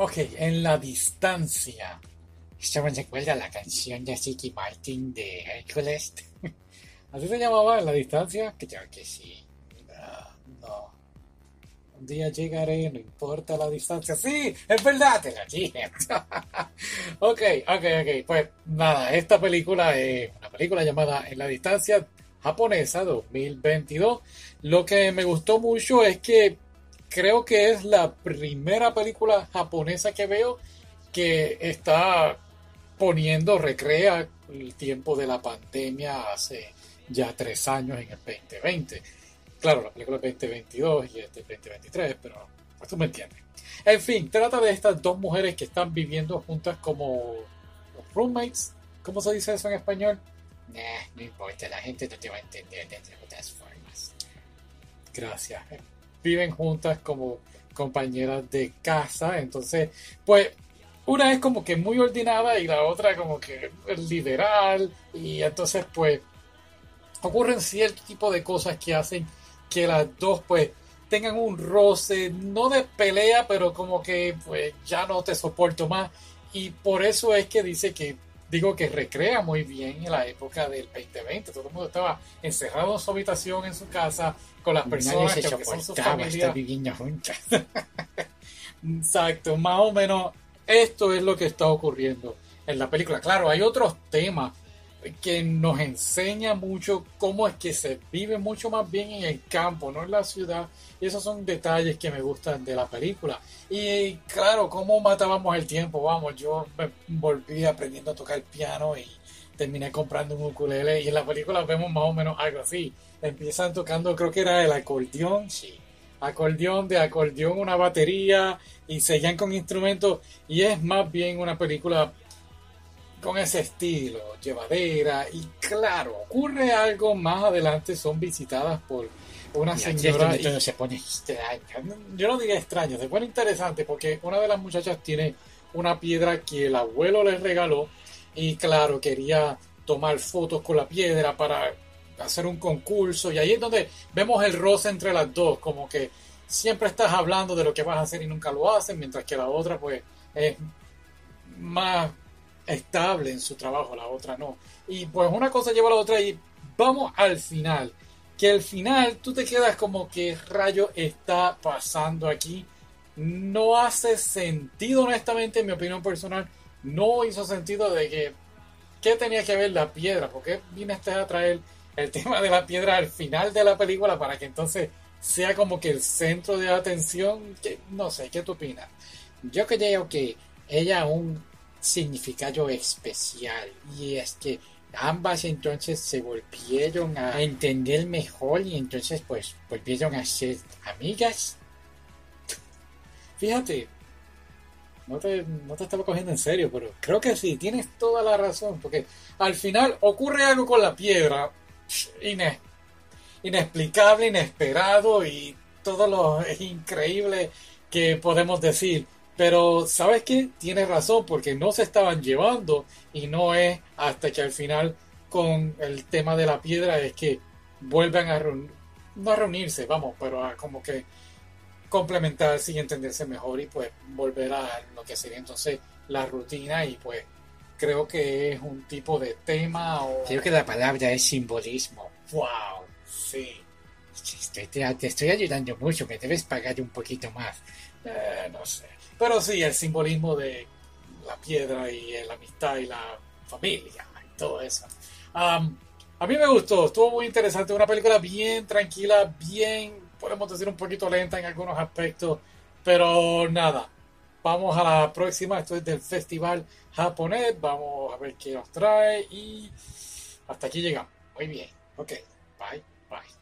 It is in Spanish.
Ok, en la distancia. Esto me recuerda a la canción de Ricky Martin de Hércules. ¿Así se llamaba en la distancia? Yo que sí. No, no. Un día llegaré, no importa la distancia. Sí, es verdad, te la dije. ok, ok, ok. Pues nada, esta película es una película llamada En la distancia japonesa 2022. Lo que me gustó mucho es que creo que es la primera película japonesa que veo que está poniendo, recrea el tiempo de la pandemia hace ya tres años en el 2020. Claro, la película es 2022 y este es 2023, pero pues tú me entiendes. En fin, trata de estas dos mujeres que están viviendo juntas como roommates. ¿Cómo se dice eso en español? no importa, la gente no te va a entender de otras formas. Gracias. Viven juntas como compañeras de casa, entonces, pues, una es como que muy ordenada y la otra como que liberal, y entonces, pues, ocurren cierto tipo de cosas que hacen que las dos, pues, tengan un roce, no de pelea, pero como que, pues, ya no te soporto más. Y por eso es que dice que digo que recrea muy bien en la época del 2020. Todo el mundo estaba encerrado en su habitación, en su casa, con las personas que, son sus familias. viviendo juntas. Exacto, más o menos esto es lo que está ocurriendo en la película. Claro, hay otros temas que nos enseña mucho cómo es que se vive mucho más bien en el campo, no en la ciudad. Y esos son detalles que me gustan de la película. Y claro, cómo matábamos el tiempo. Vamos, yo me volví aprendiendo a tocar piano y terminé comprando un ukulele. Y en la película vemos más o menos algo así. Empiezan tocando, creo que era el acordeón, sí. Acordeón, de acordeón, una batería y seguían con instrumentos. Y es más bien una película con ese estilo, llevadera y claro, ocurre algo más adelante, son visitadas por una señora y se pone extraño. Yo no diría extraño, se pone interesante porque una de las muchachas tiene una piedra que el abuelo le regaló y claro, quería tomar fotos con la piedra para hacer un concurso y ahí es donde vemos el roce entre las dos, como que siempre estás hablando de lo que vas a hacer y nunca lo haces, mientras que la otra pues es más estable en su trabajo, la otra no. Y pues una cosa lleva a la otra y vamos al final. Que al final tú te quedas como que rayo está pasando aquí. No hace sentido, honestamente, en mi opinión personal. No hizo sentido de que. ¿Qué tenía que ver la piedra? ¿Por qué viniste a traer el tema de la piedra al final de la película para que entonces sea como que el centro de atención? No sé, ¿qué tú opinas? Yo creo que ella aún significado especial y es que ambas entonces se volvieron a entender mejor y entonces pues volvieron a ser amigas. Fíjate, no te, no te estaba cogiendo en serio, pero creo que sí, tienes toda la razón, porque al final ocurre algo con la piedra inexplicable, inesperado y todo lo increíble que podemos decir. Pero, ¿sabes qué? Tienes razón, porque no se estaban llevando y no es hasta que al final con el tema de la piedra es que a no a reunirse, vamos, pero a como que complementarse y entenderse mejor y pues volver a lo que sería entonces la rutina y pues creo que es un tipo de tema o... Creo que la palabra es simbolismo. ¡Wow! Sí. Te, te, estoy ayudando mucho, me debes pagar un poquito más. Eh, no sé. Pero sí, el simbolismo de la piedra y la amistad y la familia y todo eso. a mí me gustó, estuvo muy interesante. Una película bien tranquila, bien, podemos decir, un poquito lenta en algunos aspectos. Pero nada, vamos a la próxima. Esto es del Festival Japonés. Vamos a ver qué nos trae. Y hasta aquí llegamos. Muy bien. Ok, bye, bye.